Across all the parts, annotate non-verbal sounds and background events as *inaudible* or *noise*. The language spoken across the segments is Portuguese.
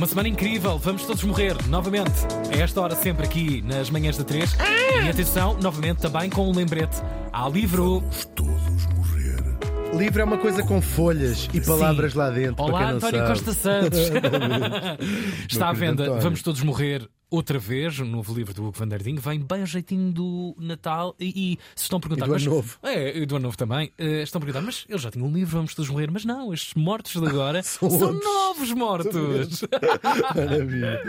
Uma semana incrível, vamos todos morrer novamente. A esta hora, sempre aqui nas manhãs da 3. E atenção, novamente também com um lembrete. Há livro. Vamos todos morrer. Livro é uma coisa com folhas e palavras Sim. lá dentro. para Olá, quem não António sabe. Costa Santos. *laughs* Está à venda. António. Vamos todos morrer. Outra vez, o novo livro do Hugo van der Ding vem bem ao jeitinho do Natal e, e se estão a perguntar. E do Ano mas, Novo. É, e do Ano Novo também. Eh, estão a perguntar, mas eu já tinha um livro, vamos todos morrer. Mas não, estes mortos de agora *laughs* São são, novos mortos. *laughs* Maravilha.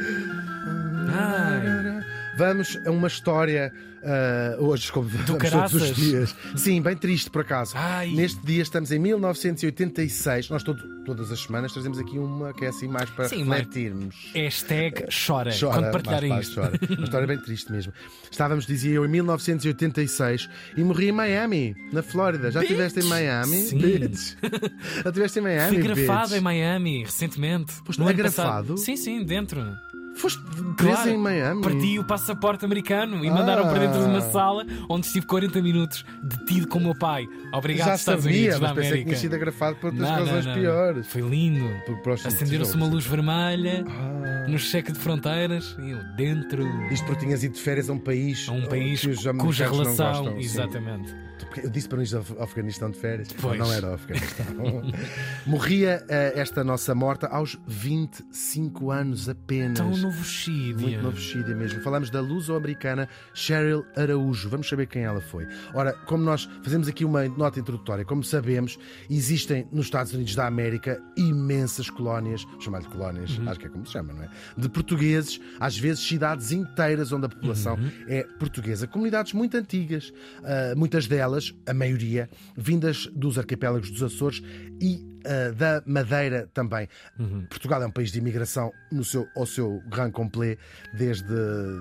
Ai. Vamos a uma história ah, hoje, como vamos todos os dias. Sim, bem triste por acaso. Ai. Neste dia estamos em 1986. Nós todo- todas as semanas trazemos aqui uma que é assim mais para Sim, refletirmos. Hashtag chora, Chora, quando partilharem isto. chora. Uma história bem triste mesmo. Estávamos, dizia eu, em 1986 e morri em Miami, na Flórida. Já Bitch. estiveste em Miami? Sim. Bitch. Já estiveste em Miami? Fui grafado bitch? em Miami recentemente. No ano agrafado? passado. Sim, sim, dentro. Foste preso em Miami? Perdi o passaporte americano e mandaram para dentro de uma Ah. sala onde estive 40 minutos detido com o meu pai. Obrigado, Já Estados sabia, Unidos mas da pensei que América. tinha sido agrafado por outras Não, não, razões não. piores. Foi lindo. Acenderam-se uma luz vermelha Ah. no cheque de fronteiras e eu dentro. Isto porque tinhas ido de férias a um país, A um país cuja não relação. gostam, sim. exatamente. Porque Eu disse para não ir ao Afeganistão de férias. Pois. Não era ao Afeganistão. *laughs* Morria eh, esta nossa morta aos 25 anos apenas. Tão novocídio. Muito novocídia mesmo. Falamos da luso-americana Cheryl Araújo. Vamos saber quem ela foi. Ora, como nós fazemos aqui uma nota introdutória, como sabemos, existem nos Estados Unidos da América imensas colónias, chamar-lhe colónias, acho que é como se chama, não é? De portugueses, às vezes cidades inteiras onde a população é portuguesa. Comunidades muito antigas, ah, muitas delas, a maioria, vindas dos arquipélagos dos Açores e ah, da Madeira também. Portugal é um país de imigração no seu, ao seu grand complet desde,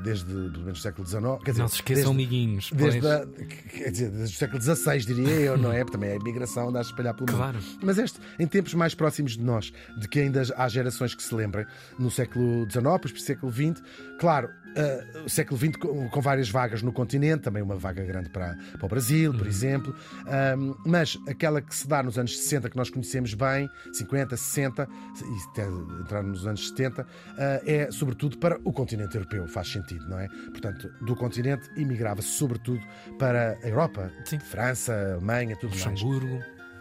desde pelo menos o século XIX. Quer dizer, Não se esqueçam, desde, amiguinhos. Desde, a- quer dizer, desde o século XVI, diria eu, não é? Porque também a imigração a espalhar pelo mundo. Claro. Mas este, em tempos mais próximos de nós, de que ainda há gerações que se lembrem, no século XIX, depois século XX, claro, ah, o século XX com, com várias vagas no continente, também uma vaga grande para, para o Brasil, Uhum. por exemplo, Ahm, mas aquela que se dá nos anos 60, que nós conhecemos bem, 50, 60 e até entrar nos anos 70, ah, é sobretudo para o continente europeu, faz sentido, não é? Portanto, do continente imigrava-se sobretudo para a Europa, Sim. França, Alemanha, tudo mais.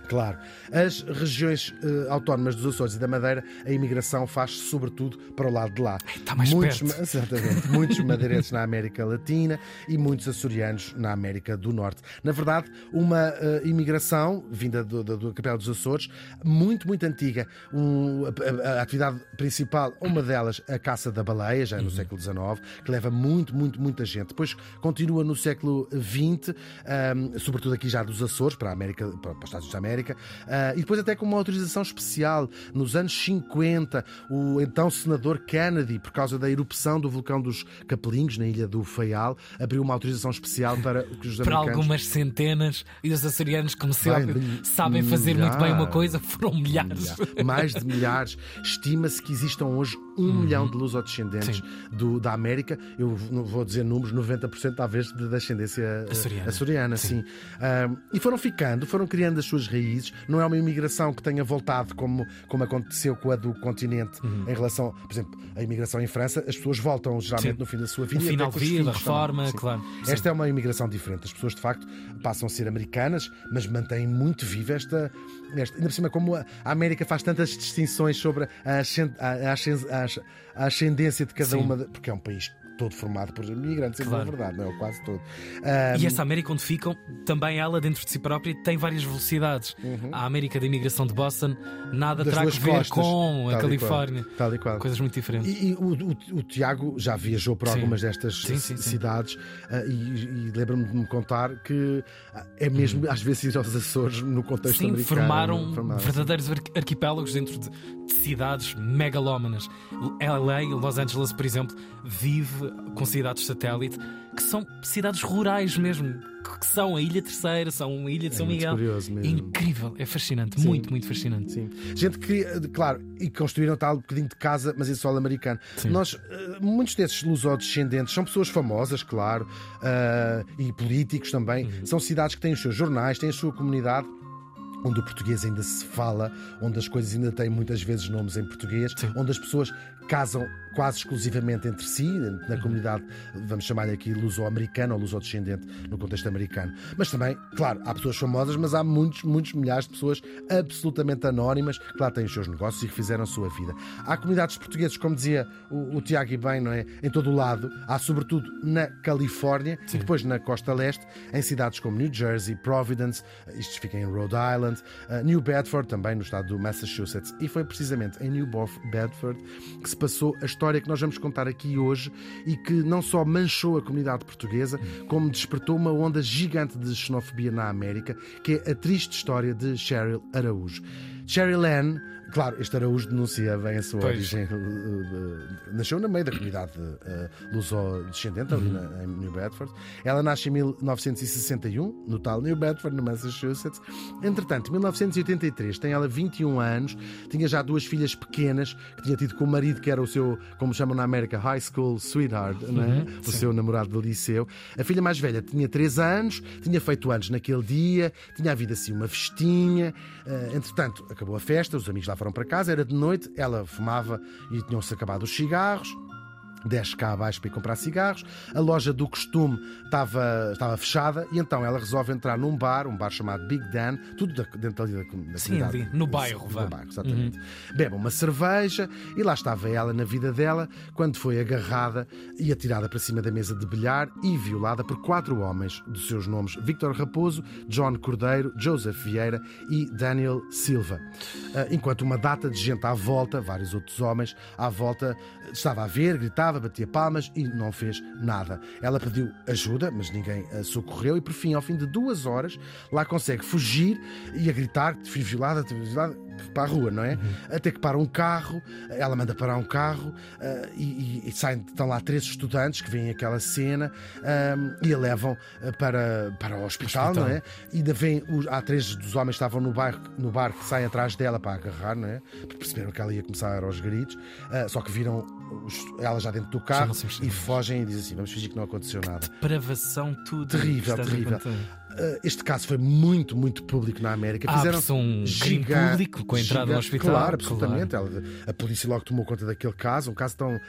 Claro. As regiões eh, autónomas dos Açores e da Madeira, a imigração faz sobretudo para o lado de lá. Está mais muitos, perto. Exatamente. Muitos madeirenses na América Latina e muitos açorianos na América do Norte. Na verdade, uma eh, imigração vinda do, do, do Capela dos Açores, muito, muito antiga. Um, a, a- a atividade principal, uma delas, a caça da baleia, já Uhum. no século XIX, que leva muito, muito, muita gente. Depois continua no século XX, ahm, sobretudo aqui já dos Açores, para, a América, para os Estados Unidos da América, ah, e depois até com uma autorização especial. Nos anos 50, o então senador Kennedy, por causa da erupção do vulcão dos Capelinhos, na ilha do Faial, abriu uma autorização especial para que os *laughs* Para americanos... algumas centenas e os açorianos, como se Bem, sabem, fazer muito bem uma coisa, foram milhares. Milhares. Mais de milhares. *laughs* Estima-se que existam hoje um milhão de lusodescendentes do, da América. Eu não vou dizer números, 90% talvez de descendência eh, Açoriana. açoriana sim. Ahm, e foram ficando, foram criando as suas raízes. Não é uma imigração que tenha voltado como, como aconteceu com a do continente Uhum. em relação, por exemplo, a imigração em França. As pessoas voltam geralmente Sim. no fim da sua vida. e final de vida, também. reforma, Sim. claro. Sim. Esta é uma imigração diferente. As pessoas, de facto, passam a ser americanas, mas mantêm muito viva esta. esta ainda por cima, como a América faz tantas distinções sobre a, ascend- a- a a a ascendência de cada Sim. uma. de- porque é um país todo formado por imigrantes, Claro. é verdade, não é? Quase todo. Ah, E essa América onde ficam, também ela dentro de si própria tem várias velocidades. A América da imigração de Boston nada Uhum. das terá que ver costas, com a e qual, Califórnia. Tal e qual. Coisas muito diferentes. E, e o, o- o Tiago já viajou por Sim. algumas destas Sim, sim, sim. cidades ah, e, e lembro-me de me contar que ah, é mesmo às vezes ir aos Açores no contexto Uhum. Sim, americano. formaram formaram, sim. verdadeiros ar- arquipélagos dentro de, de cidades megalómanas. LA, Los Angeles, por exemplo, vive com cidades satélite que são cidades rurais mesmo, que são a Ilha Terceira, são a Ilha de É São muito Miguel. curioso mesmo. É incrível, é fascinante, Sim. muito, muito fascinante. Sim. Gente que, eh, claro, e construíram tal bocadinho de casa, mas em solo americano. Nós, eh, muitos desses lusodescendentes são pessoas famosas, claro, ah, e políticos também. Uhum. São cidades que têm os seus jornais, têm a sua comunidade. onde o português ainda se fala, onde as coisas ainda têm muitas vezes nomes em português, Sim. onde as pessoas casam quase exclusivamente entre si, na comunidade, vamos chamar-lhe aqui luso-americana ou luso-descendente no contexto americano. Mas também, claro, há pessoas famosas, mas há muitos, muitos milhares de pessoas absolutamente anónimas que lá têm os seus negócios e que fizeram a sua vida. Há comunidades portuguesas, como dizia o, o Tiago e bem, não é? Em todo o lado. Há sobretudo na Califórnia e depois na costa leste, em cidades como New Jersey, Providence, isto fica em Rhode Island, uh, New Bedford, também no estado do Massachusetts. E foi precisamente em New Bedford que se passou a história que nós vamos contar aqui hoje e que não só manchou a comunidade portuguesa, como despertou uma onda gigante de xenofobia na América, que é a triste história de Cheryl Araújo. Cheryl Ann Claro, este Araújo denuncia bem a sua Pois. origem. uh, uh, Nasceu no meio da comunidade uh, luso-descendente, ali em New Bedford. Ela nasce em 1961, no tal New Bedford, no Massachusetts. Entretanto, em 1983, tem ela 21 anos, tinha já duas filhas pequenas, que tinha tido com o marido, que era o seu, como chamam na América, high school sweetheart, é? o seu namorado do liceu. A filha mais velha tinha 3 anos, tinha feito anos naquele dia, tinha havido assim uma festinha. Uh, entretanto, acabou a festa, os amigos lá foram para casa, era de noite, ela fumava e tinham-se acabado os cigarros. Desce cá abaixo para ir comprar cigarros. A loja do costume estava, estava fechada e então ela resolve entrar num bar, um bar chamado Big Dan, tudo da- dentro ali da, da Sim, comunidade. ali, no bairro, No bairro, exatamente. Bebe uma cerveja e lá estava ela na vida dela quando foi agarrada e atirada para cima da mesa de bilhar e violada por quatro homens dos seus nomes: Victor Raposo, John Cordeiro, Joseph Vieira e Daniel Silva. Ah, Enquanto uma data de gente à volta, vários outros homens à volta, estava a ver, gritava, batia palmas e não fez nada. Ela pediu ajuda, mas ninguém a socorreu e por fim, ao fim de duas horas, lá consegue fugir e a gritar: fui violada, fui violada para a rua, não é? Até que para um carro, ela manda parar um carro ah, e, e- saem, estão lá três estudantes que veem aquela cena ah, e a levam ah, para, para o hospital, Hospital. não é? E ainda vem, os- há três dos homens que estavam no, bairro, no bar que saem atrás dela para agarrar, não é? Porque perceberam que ela ia começar aos gritos, ah, só que viram os- ela já dentro do carro e fogem e dizem assim: vamos fingir que não aconteceu nada. Depravação, tudo. Terrível, a terrível. Uh, Este caso foi muito, muito público na América. Ah, Fizeram um crime público com a entrada no hospital. Claro, absolutamente. Ela- A polícia logo tomou conta daquele caso, um caso tão uh,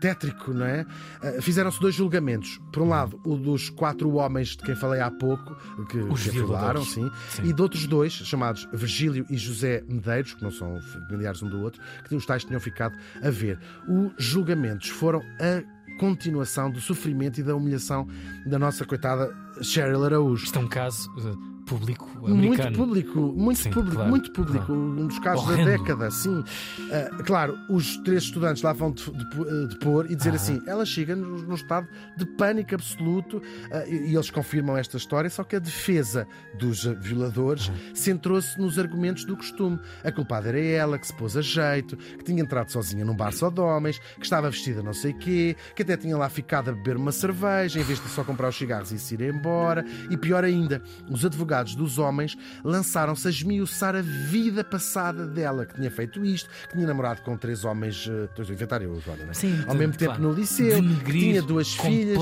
tétrico, não é? Uh, Fizeram-se dois julgamentos. Por um lado, o dos quatro homens de quem falei há pouco, que, Os que violaram, sim, Sim. e de outros dois, chamados Virgílio e José Medeiros, que não são familiares um do outro, que os tais tinham ficado a ver. Os julgamentos foram a continuação do sofrimento e da humilhação da nossa coitada Cheryl Araújo. Isto é um caso público Muito americano. público, muito Sim, público, claro, muito público. claro. Um dos casos da década, sim. Ah, claro, os três estudantes lá vão de- de- depor e dizer Ah. assim: ela chega no estado de pânico absoluto ah, e, e eles confirmam esta história, só que a defesa dos ah, violadores Ah. centrou-se nos argumentos do costume. A culpada era ela, que se pôs a jeito, que tinha entrado sozinha num bar só de homens, que estava vestida não sei quê, que até tinha lá ficado a beber uma cerveja em vez de só comprar os cigarros e se ir embora. E pior ainda, os advogados dos homens lançaram-se a esmiuçar a vida passada dela, que tinha feito isto, que tinha namorado com três homens, eh, estou a inventar eu agora, não é? Sim, ao mesmo claro. tempo no liceu, que tinha duas filhas.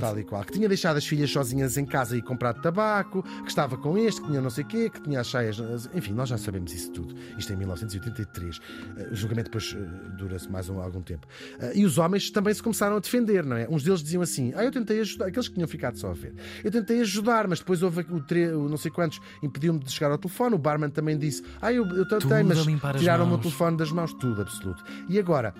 Tal e qual. Que tinha deixado as filhas sozinhas em casa e comprado tabaco, que estava com este, que tinha não sei o quê, que tinha as cheias. Enfim, nós já sabemos isso tudo. Isto é em 1983. Eh, O julgamento depois eh, dura-se mais um, algum tempo. Eh, E os homens também se começaram a defender, não é? Uns deles diziam assim: Ah, eu tentei ajudar, aqueles que tinham ficado só a ver. Eu tentei ajudar, mas depois houve o, tre... o não sei quantos impediu-me de chegar ao telefone. O barman também disse: Ah, eu, eu tentei, mas tiraram-me o telefone das mãos, tudo, absoluto. E agora?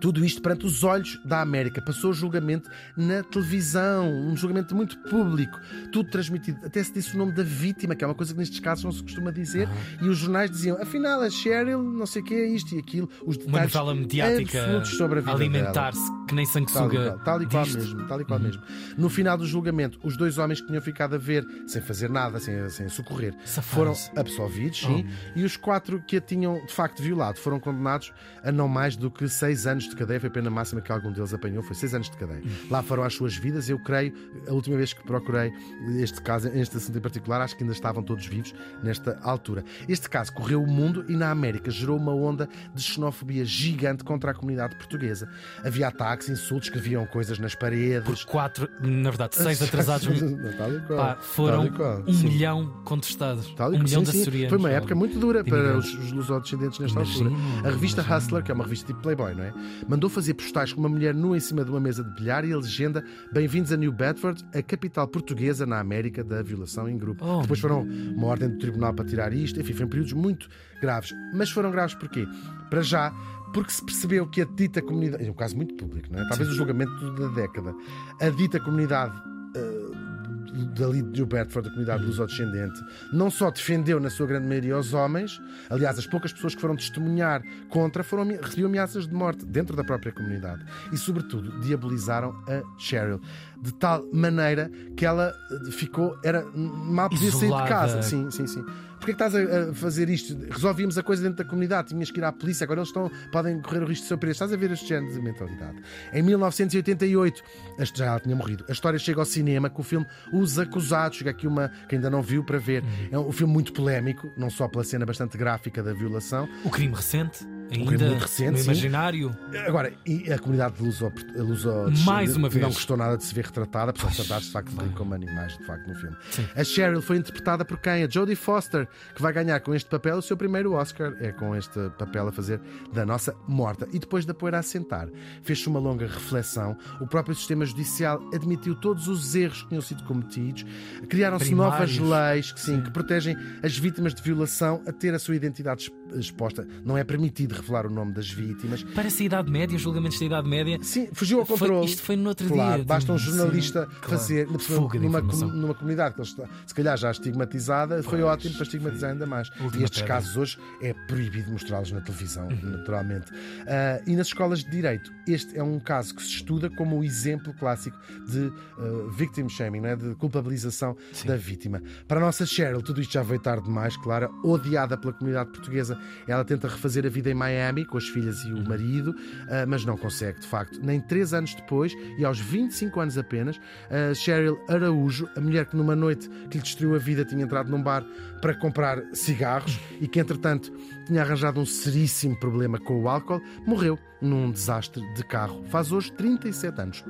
Tudo isto perante os olhos da América. Passou o julgamento na televisão, um julgamento muito público, tudo transmitido. Até se disse o nome da vítima, que é uma coisa que nestes casos não se costuma dizer, e os jornais diziam, afinal, a Cheryl, não sei o que é isto e aquilo, os Uma detalhes novela mediática absolutos sobre a vida alimentar-se que nem Tal e sanguessuga. qual, tal e qual mesmo, tal e qual mesmo. No final do julgamento, os dois homens que tinham ficado a ver, sem fazer nada, sem, sem socorrer, foram absolvidos, sim, e os quatro que a tinham de facto violado foram condenados a não mais do que seis anos de cadeia. Foi a pena máxima que algum deles apanhou, foi seis anos de cadeia. Lá foram as suas vidas, eu creio, a última vez que procurei este caso, este assunto em particular, acho que ainda estavam todos vivos nesta altura. Este caso correu o mundo e na América gerou uma onda de xenofobia gigante contra a comunidade portuguesa. Havia ataques ataques, insultos, escreviam coisas nas paredes. Por quatro, na verdade, seis *laughs* atrasados. Tal e qual. Pá, foram Tal e qual. um Sim. milhão contestados. Tal e um milhão Sim, de açorianos. Foi uma época muito dura para os, os lusodescendentes nesta Imagino, altura. A revista imagino. Hustler, que é uma revista tipo Playboy, não é? Mandou fazer postais com uma mulher nua em cima de uma mesa de bilhar e a legenda Bem-vindos a New Bedford, a capital portuguesa na América da violação em grupo. Oh. Depois foram uma ordem do tribunal para tirar isto. Enfim, foram períodos muito graves. Mas foram graves porquê? Para já, porque se percebeu que a dita comunidade. É um caso muito público, não é? Talvez o julgamento da década. A dita comunidade. eh, dali de New Bedford, da comunidade luso-descendente, não só defendeu na sua grande maioria os homens, aliás, as poucas pessoas que foram testemunhar contra foram, recebiam ameaças de morte dentro da própria comunidade e, sobretudo, diabolizaram a Cheryl de tal maneira que ela eh, ficou, era mal podia sair de Isolada. casa. Sim, sim, sim. Porquê que estás a, a fazer isto? Resolvíamos a coisa dentro da comunidade, tinhas que ir à polícia, agora eles estão, podem correr o risco de ser presos. Estás a ver este género de mentalidade. Em 1988, este já ela tinha morrido. A história chega ao cinema com o filme Os Acusados. Chega aqui uma que ainda não viu para ver. É um filme muito polémico, não só pela cena bastante gráfica da violação. O crime recente, ainda muito recente, no sim. imaginário. Agora, e a comunidade luso, luso Mais uma vez. não gostou nada de se ver retratada, apesar de tratados de facto de como animais, de facto, no filme. A Cheryl foi interpretada por quem? A Jodie Foster, que vai ganhar com este papel o seu primeiro Oscar. É com este papel a fazer da nossa morta. E depois da poeira a assentar, fez-se uma longa reflexão. O próprio sistema judicial admitiu todos os erros que tinham sido cometidos. Criaram-se novas leis que, sim, que protegem as vítimas de violação a ter a sua identidade exp- exposta. Não é permitido revelar o nome das vítimas. Parece a Idade Média, julgamentos da Idade Média. Sim, fugiu ao Foi- controle. isto foi no outro claro, dia. Basta um Sim, jornalista claro. fazer de numa, numa comunidade que ele está, se calhar já estigmatizada, foi Pois, ótimo para estigmatizar ainda mais. Última E estes pedra. casos hoje é proibido mostrá-los na televisão, Uhum. naturalmente. Ah, e nas escolas de direito, este é um caso que se estuda como o exemplo clássico de ah, victim shaming, né? de culpabilização da vítima. Para a nossa Cheryl, tudo isto já veio tarde demais, claro, odiada pela comunidade portuguesa. Ela tenta refazer a vida em Miami com as filhas e o marido, ah, mas não consegue, de facto. Nem três anos depois, e aos 25 anos apenas, a Cheryl Araújo, a mulher que numa noite que lhe destruiu a vida tinha entrado num bar para comprar cigarros e que, entretanto, tinha arranjado um seríssimo problema com o álcool, morreu num desastre de carro. Faz hoje 37 anos.